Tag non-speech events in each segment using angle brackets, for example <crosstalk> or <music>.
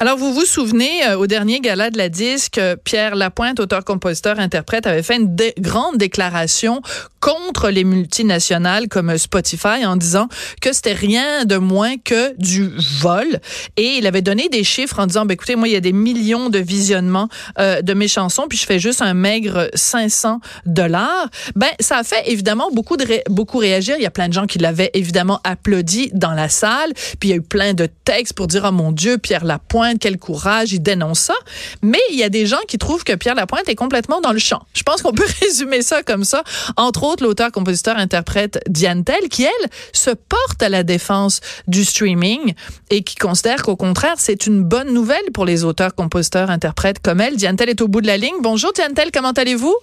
Alors, vous vous souvenez, euh, au dernier gala de la disque, euh, Pierre Lapointe, auteur-compositeur-interprète, avait fait une grande déclaration contre les multinationales comme Spotify en disant que c'était rien de moins que du vol. Et il avait donné des chiffres en disant, ben, écoutez, moi, il y a des millions de visionnements euh, de mes chansons, puis je fais juste un maigre 500 dollars. Ben, ça a fait évidemment beaucoup de beaucoup réagir. Il y a plein de gens qui l'avaient évidemment applaudi dans la salle. Puis il y a eu plein de textes pour dire, oh mon Dieu, Pierre Lapointe, quel courage, il dénonce ça. Mais il y a des gens qui trouvent que Pierre Lapointe est complètement dans le champ. Je pense qu'on peut <laughs> résumer ça comme ça. Entre autres, l'auteur, compositeur, interprète Diane Tell, qui, elle, se porte à la défense du streaming et qui considère qu'au contraire, c'est une bonne nouvelle pour les auteurs, compositeurs, interprètes comme elle. Diane Tell est au bout de la ligne. Bonjour, Diane Tell, comment allez-vous?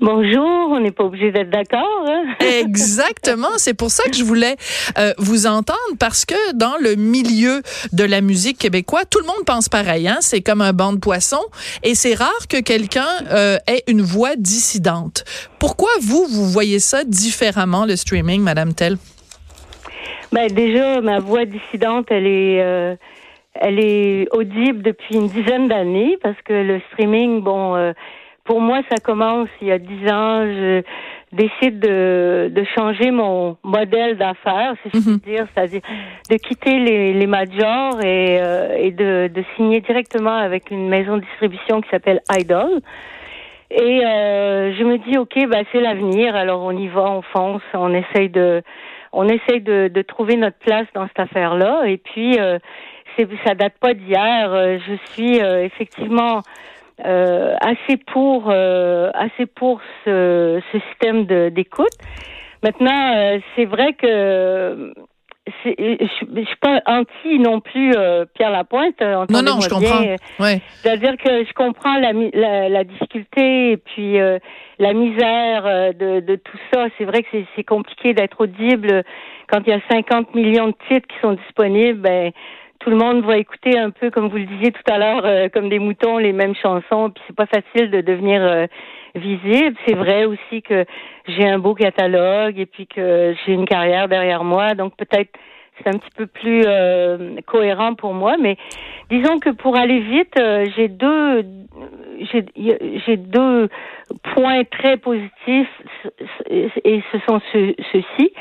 Bonjour, on n'est pas obligé d'être d'accord. Hein? <laughs> Exactement, c'est pour ça que je voulais euh, vous entendre parce que dans le milieu de la musique québécoise, tout le monde pense pareil. Hein? C'est comme un banc de poissons et c'est rare que quelqu'un euh, ait une voix dissidente. Pourquoi vous, vous voyez ça différemment, le streaming, Madame Tell? Ben déjà, ma voix dissidente, elle est... Euh, elle est audible depuis une dizaine d'années parce que le streaming, bon, euh, pour moi, ça commence il y a dix ans. Je décide de, de changer mon modèle d'affaires, si je puis mhm. dire, c'est-à-dire de quitter les, les majors et, euh, et de, de signer directement avec une maison de distribution qui s'appelle Idol. Et euh, je me dis, ok, bah c'est l'avenir. Alors on y va, on fonce, on essaye de, on essaye de, de trouver notre place dans cette affaire-là. Et puis, euh, ça date pas d'hier. Euh, je suis effectivement euh, assez pour euh, assez pour ce, ce système d'écoute. Maintenant, euh, c'est vrai que c'est, je, je suis pas anti non plus Pierre Lapointe. Non, non, je comprends. Ouais. C'est-à-dire que je comprends la, la, la difficulté et puis la misère de, de tout ça. C'est vrai que c'est, c'est compliqué d'être audible quand il y a 50 millions de titres qui sont disponibles. Ben, tout le monde va écouter un peu, comme vous le disiez tout à l'heure, euh, comme des moutons, les mêmes chansons. Puis c'est pas facile de devenir euh, visible. C'est vrai aussi que j'ai un beau catalogue et puis que j'ai une carrière derrière moi. Donc peut-être c'est un petit peu plus euh, cohérent pour moi. Mais disons que pour aller vite, j'ai deux j'ai deux points très positifs et ce sont ceux-ci.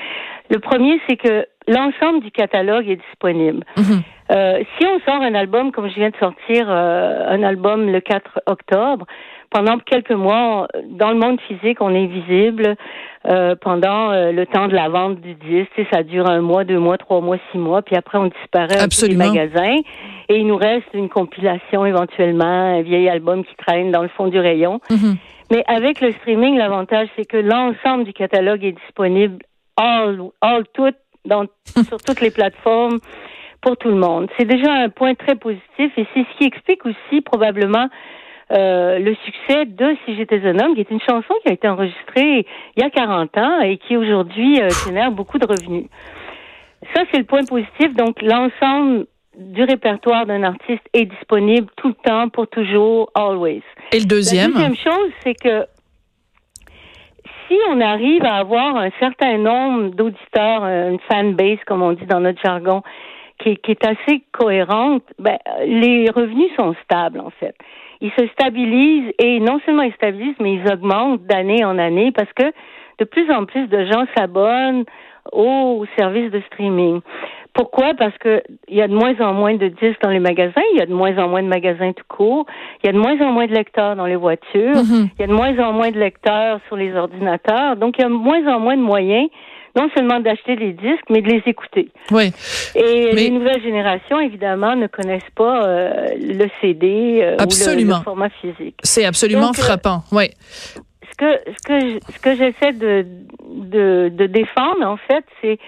Le premier, c'est que l'ensemble du catalogue est disponible. Mhm. Euh, si on sort un album, comme je viens de sortir euh, un album le 4 octobre, pendant quelques mois, dans le monde physique, on est visible euh, pendant le temps de la vente du disque. ça dure un mois, deux mois, trois mois, six mois, puis après on disparaît des magasins et il nous reste une compilation éventuellement, un vieil album qui traîne dans le fond du rayon. Mhm. Mais avec le streaming, l'avantage c'est que l'ensemble du catalogue est disponible all, all tout dans, <laughs> sur toutes les plateformes pour tout le monde. C'est déjà un point très positif et c'est ce qui explique aussi probablement euh, le succès de Si j'étais un homme, qui est une chanson qui a été enregistrée il y a 40 ans et qui aujourd'hui euh, génère beaucoup de revenus. Ça, c'est le point positif. Donc, l'ensemble du répertoire d'un artiste est disponible tout le temps, pour toujours, always. Et le deuxième? La deuxième chose, c'est que si on arrive à avoir un certain nombre d'auditeurs, une fan base, comme on dit dans notre jargon, qui, qui est assez cohérente, ben, les revenus sont stables, en fait. Ils se stabilisent et non seulement ils stabilisent, mais ils augmentent d'année en année parce que de plus en plus de gens s'abonnent aux services de streaming. Pourquoi? Parce que il y a de moins en moins de disques dans les magasins, il y a de moins en moins de magasins tout court, il y a de moins en moins de lecteurs dans les voitures, mm-hmm. il y a de moins en moins de lecteurs sur les ordinateurs, donc il y a de moins en moins de moyens non seulement d'acheter des disques, mais de les écouter. Oui. Et les nouvelles générations, évidemment, ne connaissent pas euh, le CD euh, ou le, format physique. C'est absolument euh, frappant. Oui. Ce que ce que ce que j'essaie de, de de défendre en fait, c'est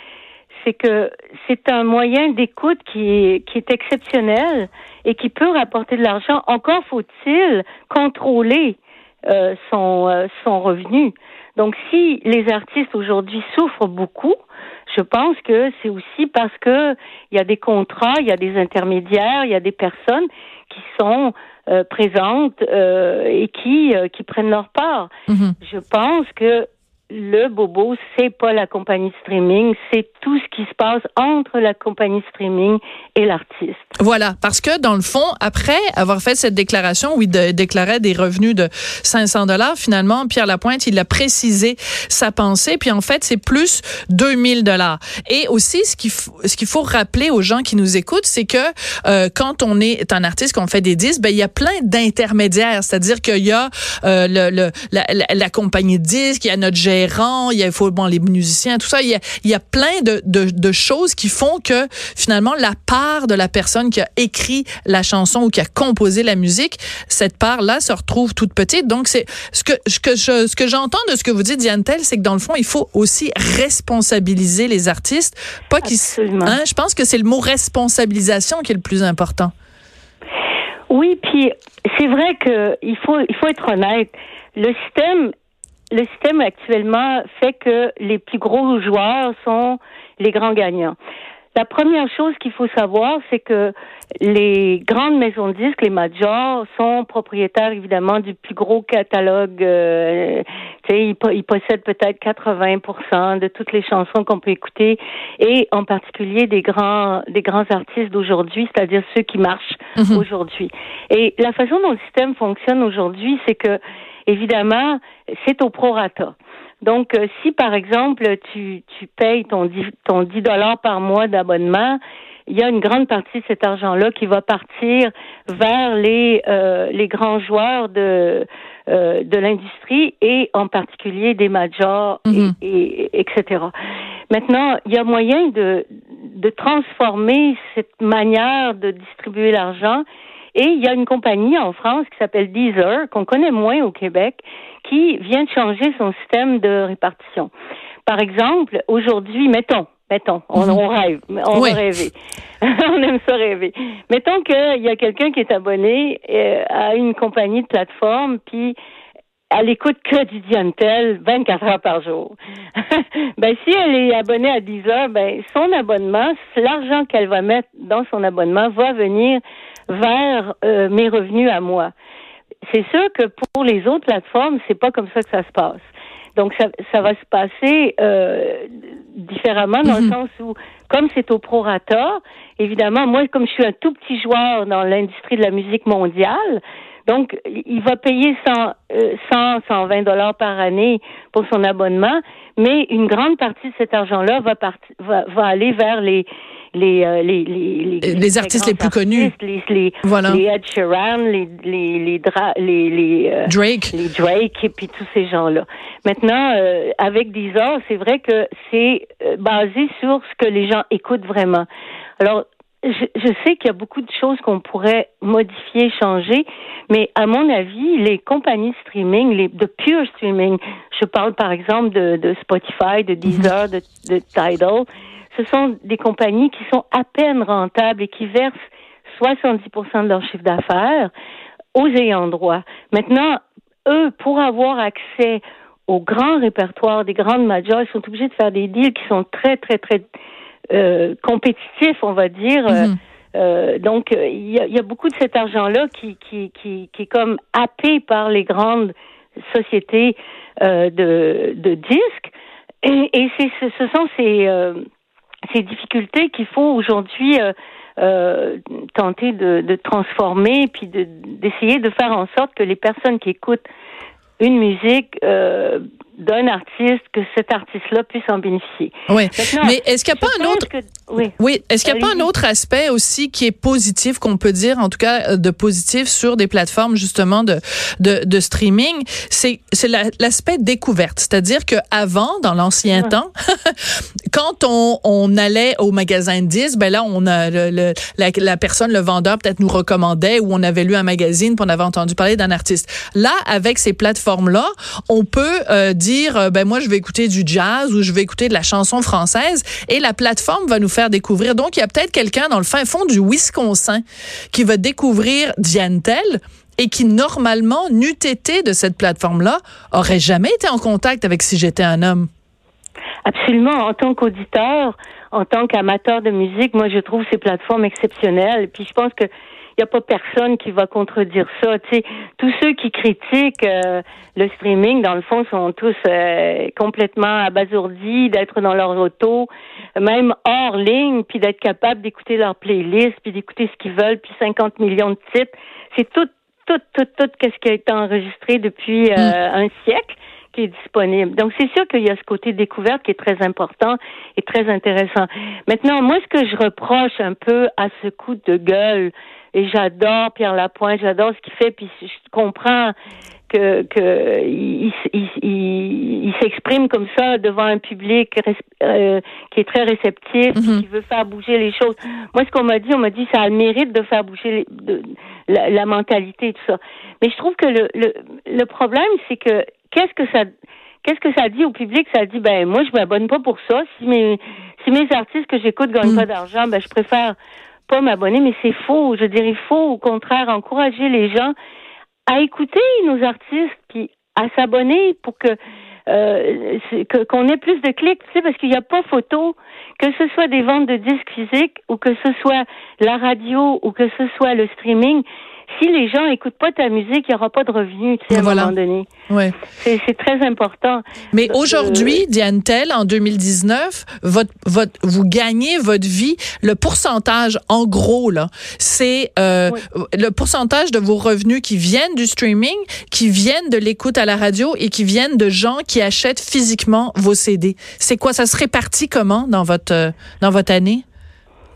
c'est que c'est un moyen d'écoute qui est, qui est exceptionnel et qui peut rapporter de l'argent. Encore faut-il contrôler euh, son, euh, son revenu. Donc, si les artistes aujourd'hui souffrent beaucoup, je pense que c'est aussi parce que il y a des contrats, il y a des intermédiaires, il y a des personnes qui sont euh, présentes et qui qui prennent leur part. Mm-hmm. Je pense que le bobo, c'est pas la compagnie streaming, c'est tout ce qui se passe entre la compagnie streaming et l'artiste. Voilà, parce que dans le fond, après avoir fait cette déclaration où il déclarait des revenus de 500 dollars, finalement, Pierre Lapointe, il a précisé sa pensée, puis en fait, c'est plus 2000 dollars. Et aussi, ce qu'il ce qu'il faut rappeler aux gens qui nous écoutent, c'est que euh, quand on est un artiste, qu'on fait des disques, ben il y a plein d'intermédiaires, c'est-à-dire qu'il y a euh, le, le la, la, compagnie de disques, il y a notre il y a faut bon les musiciens, tout ça, il y a, il y a plein de, de, de choses qui font que finalement la part de la personne qui a écrit la chanson ou qui a composé la musique, cette part-là se retrouve toute petite. Donc c'est ce que ce que je ce que j'entends de ce que vous dites Diane Tell, c'est que dans le fond, il faut aussi responsabiliser les artistes, pas qu'ils hein, je pense que c'est le mot responsabilisation qui est le plus important. Oui, puis c'est vrai qu'il faut il faut être honnête. Le système le système actuellement fait que les plus gros joueurs sont les grands gagnants. La première chose qu'il faut savoir, c'est que les grandes maisons de disques, les majors, sont propriétaires évidemment du plus gros catalogue. Euh, ils, ils, possèdent peut-être 80% de toutes les chansons qu'on peut écouter, et en particulier des grands, des grands artistes d'aujourd'hui, c'est-à-dire ceux qui marchent mhm. aujourd'hui. Et la façon dont le système fonctionne aujourd'hui, c'est que évidemment, c'est au prorata. Donc, euh, si par exemple tu, tu payes ton 10, ton 10 dollars par mois d'abonnement, il y a une grande partie de cet argent-là qui va partir vers les euh, les grands joueurs de euh, de l'industrie et en particulier des majors et, mhm. et, etc. Maintenant, il y a moyen de de transformer cette manière de distribuer l'argent et il y a une compagnie en France qui s'appelle Deezer, qu'on connaît moins au Québec, qui vient de changer son système de répartition. Par exemple, aujourd'hui, mettons, mettons, on, mhm. rêve, on va rêver. <laughs> on aime ça rêver. Mettons qu'il y a quelqu'un qui est abonné euh, à une compagnie de plateforme, puis elle écoute que du Diantel 24 heures par jour. <laughs> ben, si elle est abonnée à 10 heures, ben, son abonnement, l'argent qu'elle va mettre dans son abonnement va venir vers euh, mes revenus à moi. C'est sûr que pour les autres plateformes, c'est pas comme ça que ça se passe. Donc ça, ça va se passer euh, différemment dans le mhm. sens où, comme c'est au prorata, évidemment, moi, comme je suis un tout petit joueur dans l'industrie de la musique mondiale, donc, il va payer 100, 100 120 dollars par année pour son abonnement, mais une grande partie de cet argent-là va, va, va aller vers les les, euh, les, les, les, les, artistes les plus connus. Les, voilà. les Ed Sheeran, les, les, les, les, les, euh, Drake. les Drake et puis tous ces gens-là. Maintenant, euh, avec Deezer, c'est vrai que c'est euh, basé sur ce que les gens écoutent vraiment. Alors, je, je sais qu'il y a beaucoup de choses qu'on pourrait modifier, changer, mais à mon avis, les compagnies de streaming, les de pure streaming, je parle par exemple de, de Spotify, de Deezer, de, de Tidal, ce sont des compagnies qui sont à peine rentables et qui versent 70% de leur chiffre d'affaires aux ayants droit. Maintenant, eux, pour avoir accès au grand répertoire des grandes majors, ils sont obligés de faire des deals qui sont très, très, très euh, compétitifs, on va dire. Mhm. Euh, donc, il y, a, y, a, beaucoup de cet argent-là qui, qui, qui, qui est comme happé par les grandes sociétés euh, de, de disques. Et, et ce sont ces, euh, ces difficultés qu'il faut aujourd'hui euh, euh, tenter de, de, transformer, puis d'essayer de, faire en sorte que les personnes qui écoutent une musique euh, d'un artiste, que cet artiste-là puisse en bénéficier. Oui. Mais est-ce qu'il n'y a pas un autre... oui. oui. Est-ce qu'il n'y a pas un autre aspect aussi qui est positif, qu'on peut dire, en tout cas, euh, de positif sur des plateformes, justement, de, de, de streaming? C'est, c'est l'aspect découverte. C'est-à-dire qu'avant, dans l'ancien temps, <laughs> quand on, on allait au magasin de disques, ben là, on a le, la, la, personne, le vendeur, peut-être nous recommandait ou on avait lu un magazine puis on avait entendu parler d'un artiste. Là, avec ces plateformes-là, on peut euh, dire, euh, ben moi, je vais écouter du jazz ou je vais écouter de la chanson française et la plateforme va nous faire découvrir. Donc, il y a peut-être quelqu'un dans le fin fond du Wisconsin qui va découvrir Diantel et qui, normalement, n'eût été de cette plateforme-là, aurait jamais été en contact avec Si j'étais un homme. Absolument. En tant qu'auditeur, en tant qu'amateur de musique, moi, je trouve ces plateformes exceptionnelles. Puis je pense que il n'y a pas personne qui va contredire ça. Tous ceux qui critiquent euh, le streaming, dans le fond, sont tous euh, complètement abasourdis d'être dans leur auto, même hors ligne, puis d'être capable d'écouter leur playlist, puis d'écouter ce qu'ils veulent, puis 50 millions de titres. C'est tout, tout, tout, tout, qu'est-ce qui a été enregistré depuis euh, mm. un siècle qui est disponible. Donc, c'est sûr qu'il y a ce côté découverte qui est très important et très intéressant. Maintenant, moi, ce que je reproche un peu à ce coup de gueule, et j'adore Pierre Lapointe, j'adore ce qu'il fait, puis je comprends que, que il, il, il, s'exprime comme ça devant un public euh, qui est très réceptif, mhm. qui veut faire bouger les choses. Moi, ce qu'on m'a dit, on m'a dit ça a le mérite de faire bouger de, la, la, mentalité et tout ça. Mais je trouve que le, le, le problème, c'est que qu'est-ce que ça qu'est-ce que ça dit au public? Ça dit ben moi je m'abonne pas pour ça. Si mes si mes artistes que j'écoute gagnent pas mm. d'argent, ben je préfère pas m'abonner. Mais c'est faux. Je dirais faux. Au contraire, encourager les gens à écouter nos artistes puis à s'abonner pour que euh, qu'on ait plus de clics, tu sais, parce qu'il n'y a pas photo, que ce soit des ventes de disques physiques ou que ce soit la radio ou que ce soit le streaming, si les gens écoutent pas ta musique, il n'y aura pas de revenus, tu sais, à un moment donné. Ouais. C'est très important. Mais aujourd'hui, Diane Tell, en 2019, votre, votre, vous gagnez votre vie. Le pourcentage, en gros, là, c'est euh, le pourcentage de vos revenus qui viennent du streaming, qui viennent de l'écoute à la radio et qui viennent de gens qui achètent physiquement vos CD. C'est quoi? Ça se répartit comment dans votre, euh, dans votre année?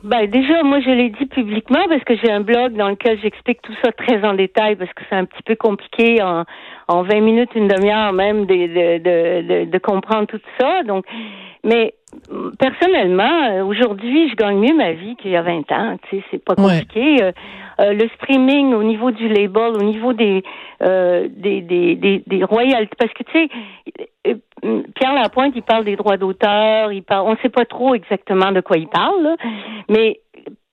Ben déjà, moi je l'ai dit publiquement parce que j'ai un blog dans lequel j'explique tout ça très en détail parce que c'est un petit peu compliqué en, en 20 minutes, une demi-heure même de, de, de, de, comprendre tout ça. Donc, mais personnellement, aujourd'hui, je gagne mieux ma vie qu'il y a 20 ans. Tu sais, c'est pas compliqué. Euh, euh, le streaming au niveau du label, au niveau des euh, des, des, des, des royalties, parce que tu sais, Pierre Lapointe, il parle des droits d'auteur, il parle, on sait pas trop exactement de quoi il parle, mais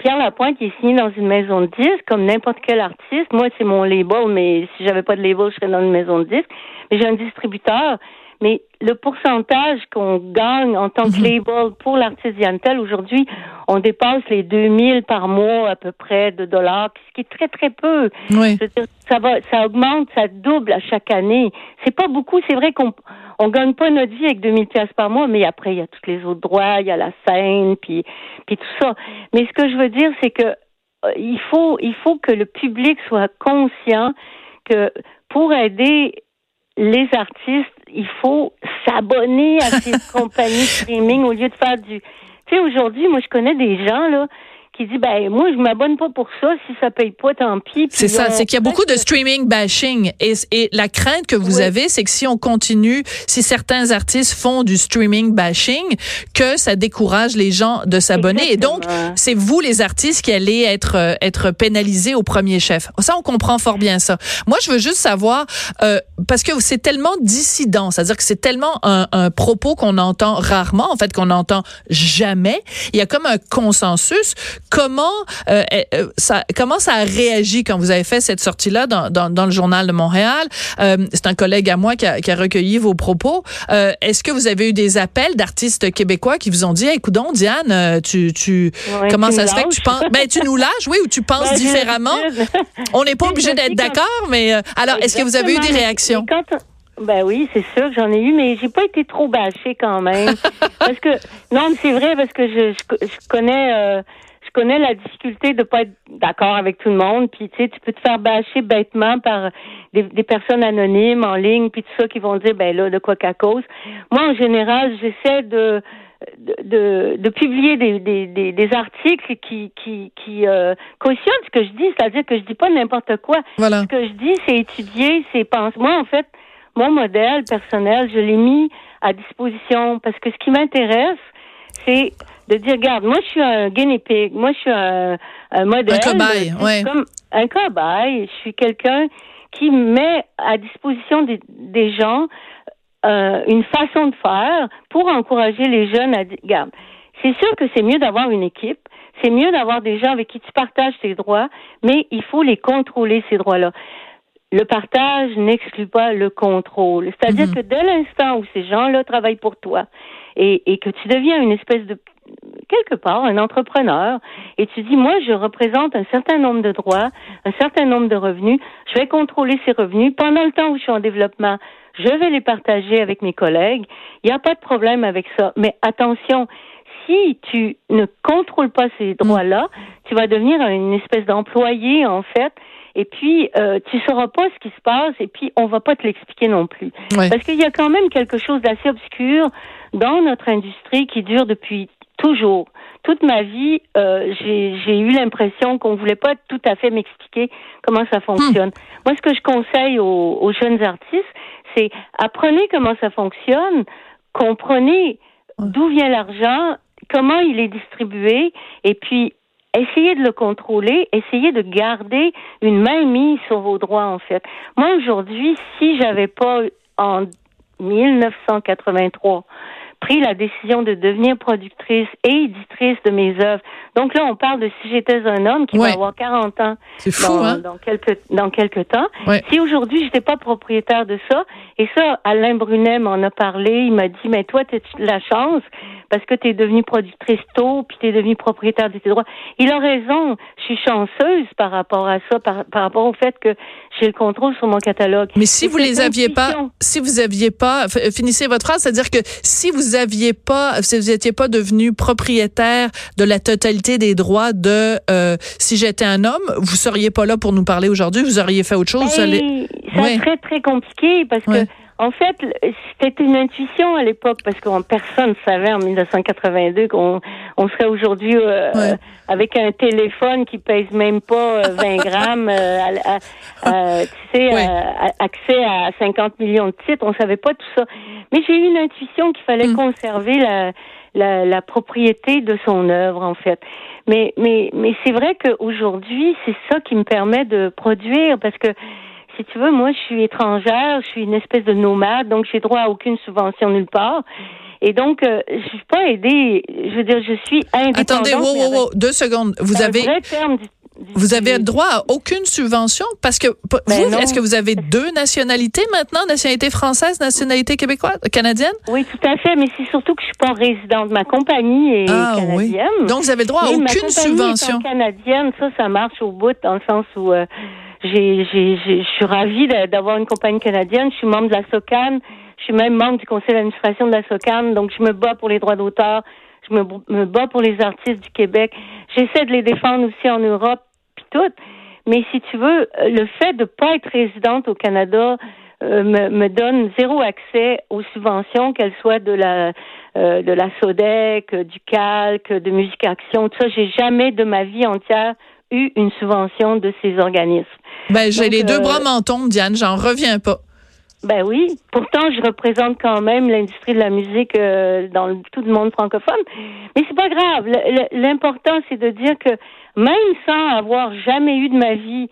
Pierre Lapointe est signé dans une maison de disques comme n'importe quel artiste. Moi, c'est mon label, mais si j'avais pas de label, je serais dans une maison de disques. Mais j'ai un distributeur. Mais le pourcentage qu'on gagne en tant que mhm. label pour l'artiste Yantel, aujourd'hui, on dépasse les 2000 par mois à peu près de dollars, ce qui est très, très peu. Oui. ça va, ça augmente, ça double à chaque année. C'est pas beaucoup. C'est vrai qu'on on gagne pas notre vie avec 2000 pièces par mois, mais après, il y a tous les autres droits, il y a la scène, puis, puis tout ça. Mais ce que je veux dire, c'est que euh, il faut, il faut que le public soit conscient que pour aider les artistes, il faut s'abonner à ces <laughs> compagnies streaming au lieu de faire du. Tu sais, aujourd'hui, moi, je connais des gens là qui dit ben moi je m'abonne pas pour ça si ça paye pas tant pis. C'est ça, c'est qu'il y a beaucoup de streaming bashing et, et la crainte que vous avez c'est que si on continue, si certains artistes font du streaming bashing, que ça décourage les gens de s'abonner et donc c'est vous les artistes qui allez être euh, être pénalisés au premier chef. Ça on comprend fort bien ça. Moi je veux juste savoir euh, parce que c'est tellement dissident, c'est-à-dire que c'est tellement un, un propos qu'on entend rarement en fait qu'on n'entend jamais. Il y a comme un consensus Comment euh, euh, ça comment ça a réagi quand vous avez fait cette sortie là dans, dans, dans le journal de Montréal? Euh, C'est un collègue à moi qui a, qui a recueilli vos propos. Euh, Est-ce que vous avez eu des appels d'artistes québécois qui vous ont dit, écoute donc Diane, euh, tu tu comment ça se fait que tu penses Ben tu nous lâches, oui, ou tu penses ben, différemment? On n'est pas obligé d'être d'accord, mais alors est-ce que vous avez eu des réactions? ben oui, c'est sûr que j'en ai eu, mais j'ai pas été trop bâchée quand même. <laughs> parce que non, mais c'est vrai parce que je, je, connais euh, je connais la difficulté de pas être d'accord avec tout le monde. Puis tu sais, tu peux te faire bâcher bêtement par des, des, personnes anonymes en ligne, puis tout ça qui vont dire ben là de quoi qu'à cause. Moi, en général, j'essaie de de, de, publier des, des, des, articles qui, qui, qui euh, cautionnent ce que je dis, c'est-à-dire que je dis pas n'importe quoi. Voilà. Ce que je dis, c'est étudier, c'est penser. Moi, en fait, mon modèle personnel, je l'ai mis à disposition parce que ce qui m'intéresse, c'est de dire, regarde, moi je suis un guinea pig, moi je suis un, modèle. Un cobaye, ouais. Comme un cobaye, je suis quelqu'un qui met à disposition des, des gens euh, une façon de faire pour encourager les jeunes à dire, regarde, c'est sûr que c'est mieux d'avoir une équipe, c'est mieux d'avoir des gens avec qui tu partages tes droits, mais il faut les contrôler, ces droits-là. Le partage n'exclut pas le contrôle. C'est-à-dire mhm. que dès l'instant où ces gens-là travaillent pour toi, et, et que tu deviens une espèce de quelque part un entrepreneur et tu dis moi je représente un certain nombre de droits, un certain nombre de revenus, je vais contrôler ces revenus. Pendant le temps où je suis en développement, je vais les partager avec mes collègues, il n'y a pas de problème avec ça. Mais attention, si tu ne contrôles pas ces droits-là, tu vas devenir une espèce d'employé en fait et puis euh, tu sauras pas ce qui se passe et puis on va pas te l'expliquer non plus. Parce qu'il y a quand même quelque chose d'assez obscur dans notre industrie qui dure depuis toujours. Toute ma vie, euh, j'ai eu l'impression qu'on voulait pas tout à fait m'expliquer comment ça fonctionne. Hmm. Moi, ce que je conseille aux, aux jeunes artistes, c'est apprenez comment ça fonctionne, comprenez d'où vient l'argent, comment il est distribué, et puis essayez de le contrôler, essayez de garder une main mise sur vos droits, en fait. Moi, aujourd'hui, si j'avais pas en 1983 pris la décision de devenir productrice et éditrice de mes œuvres. Donc là, on parle de si j'étais un homme qui va avoir 40 ans dans, hein? dans, quelques, dans quelques temps. Si aujourd'hui, j'étais pas propriétaire de ça, et ça, Alain Brunet m'en a parlé, il m'a dit, mais toi, tu as la chance parce que tu es devenue productrice tôt, puis tu es devenue propriétaire de tes droits. Il a raison. Je suis chanceuse par rapport à ça, par, par rapport au fait que j'ai le contrôle sur mon catalogue. Mais si vous les aviez pas, si vous aviez pas, finissez votre phrase, c'est-à-dire que si vous aviez pas, si vous étiez pas devenu propriétaire de la totalité des droits de euh, si j'étais un homme, vous seriez pas là pour nous parler aujourd'hui, vous auriez fait autre chose. ça serait très très compliqué parce que en fait, c'était une intuition à l'époque parce que personne ne savait en 1982 qu'on on serait aujourd'hui euh, avec un téléphone qui pèse même pas 20 euh, <laughs> grammes, euh, tu sais, accès à 50 millions de titres. On savait pas tout ça. Mais j'ai eu une intuition qu'il fallait mm. conserver la, la, la, propriété de son œuvre, en fait. Mais, mais, mais c'est vrai qu'aujourd'hui, c'est ça qui me permet de produire parce que si tu veux, moi, je suis étrangère, je suis une espèce de nomade, donc j'ai droit à aucune subvention nulle part. Et donc, euh, je suis pas aidée. Je veux dire, je suis indépendante. Attendez, wow, wow, wow, deux secondes. Vous avez. vous avez droit à aucune subvention parce que ben vous, est-ce que vous avez deux nationalités maintenant, nationalité française, nationalité québécoise, canadienne? Oui, tout à fait, mais c'est surtout que je suis pas résidente. Ma compagnie est ah, canadienne. Oui. Donc vous avez droit à aucune subvention. canadienne, ça, ça marche au bout dans le sens où euh, je suis ravie d'avoir une compagnie canadienne. Je suis membre de la SOCAN. Je suis même membre du conseil d'administration de la SOCAN. Donc, je me bats pour les droits d'auteur. Je me, me bats pour les artistes du Québec. J'essaie de les défendre aussi en Europe, puis tout. Mais si tu veux, le fait de pas être résidente au Canada euh, me, me, donne zéro accès aux subventions, qu'elles soient de la euh, de la SODEC, du CALC, de Musique Action, tout ça. J'ai jamais de ma vie entière eu une subvention de ces organismes. Ben, j'ai les deux euh, bras mentons, Diane, j'en reviens pas. Ben oui. Pourtant, je représente quand même l'industrie de la musique euh, dans tout le monde francophone. Mais c'est pas grave. L'important, c'est de dire que même sans avoir jamais eu de ma vie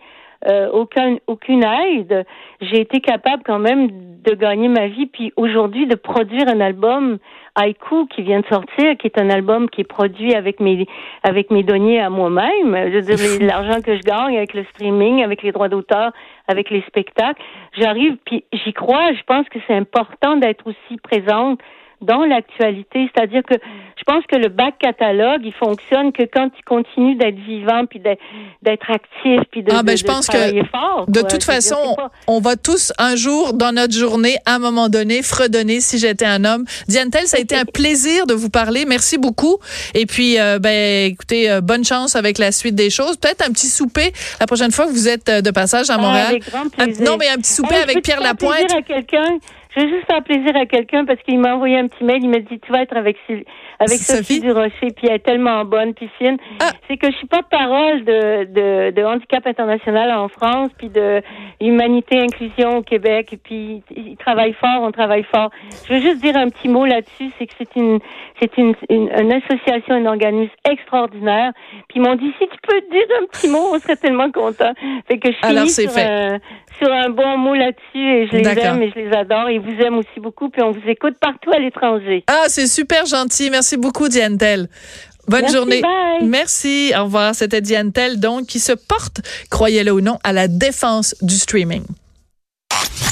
euh, aucun, aucune aide, j'ai été capable quand même de gagner ma vie. Puis aujourd'hui, de produire un album Haïku qui vient de sortir, qui est un album qui est produit avec mes avec mes deniers à moi-même. Je veux dire, l'argent que je gagne avec le streaming, avec les droits d'auteur, avec les spectacles. J'arrive, puis j'y crois. Je pense que c'est important d'être aussi présente dans l'actualité. C'est-à-dire que je pense que le bac catalogue, il fonctionne que quand il continue d'être vivant, puis d'être actif, puis de, ah ben, je pense que fort. De toute façon, on va tous un jour dans notre journée, à un moment donné, fredonner si j'étais un homme. Diane Tell, ça a été un plaisir de vous parler. Merci beaucoup. Et puis, euh, ben, écoutez, euh, bonne chance avec la suite des choses. Peut-être un petit souper la prochaine fois que vous êtes euh, de passage à ah, Montréal. non, mais un petit souper avec Pierre Lapointe. à quelqu'un? Je vais juste faire plaisir à quelqu'un parce qu'il m'a envoyé un petit mail. Il m'a dit tu vas être avec avec Sophie, Durocher, puis elle est tellement bonne, puis fine. Ah. C'est que je suis pas parole de, de, de handicap international en France, puis de humanité inclusion au Québec. Et puis ils travaillent fort, on travaille fort. Je veux juste dire un petit mot là-dessus, c'est que c'est une c'est une, une, association, un organisme extraordinaire. Puis ils m'ont dit si tu peux dire un petit mot, on serait tellement content. Fait que je finis sur, Un, sur un bon mot là-dessus et je les aime et je les adore vous aime aussi beaucoup, puis on vous écoute partout à l'étranger. Ah, c'est super gentil. Merci beaucoup, Diane Tell. Bonne journée. Merci. Au revoir. C'était Diane Tell, donc, qui se porte, croyez-le ou non, à la défense du streaming.